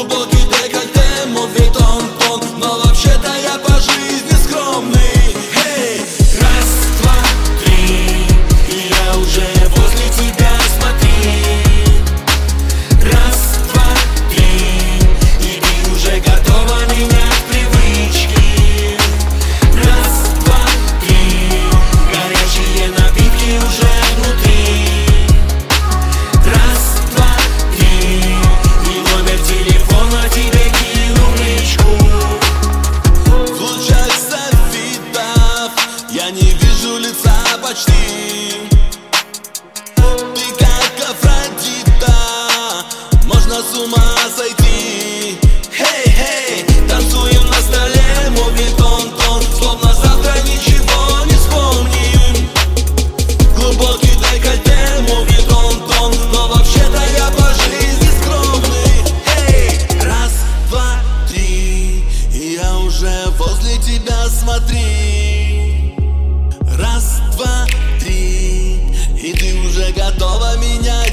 no bloquinho. Почти. ты как Афродита Можно с ума сойти Хей, hey, хей, hey. танцуем на столе Мобиль тон-тон, словно завтра ничего не вспомним Глубокий декольте, мобиль тон-тон Но вообще-то я по жизни скромный Эй, hey. раз, два, три Я уже возле тебя, смотри готова менять.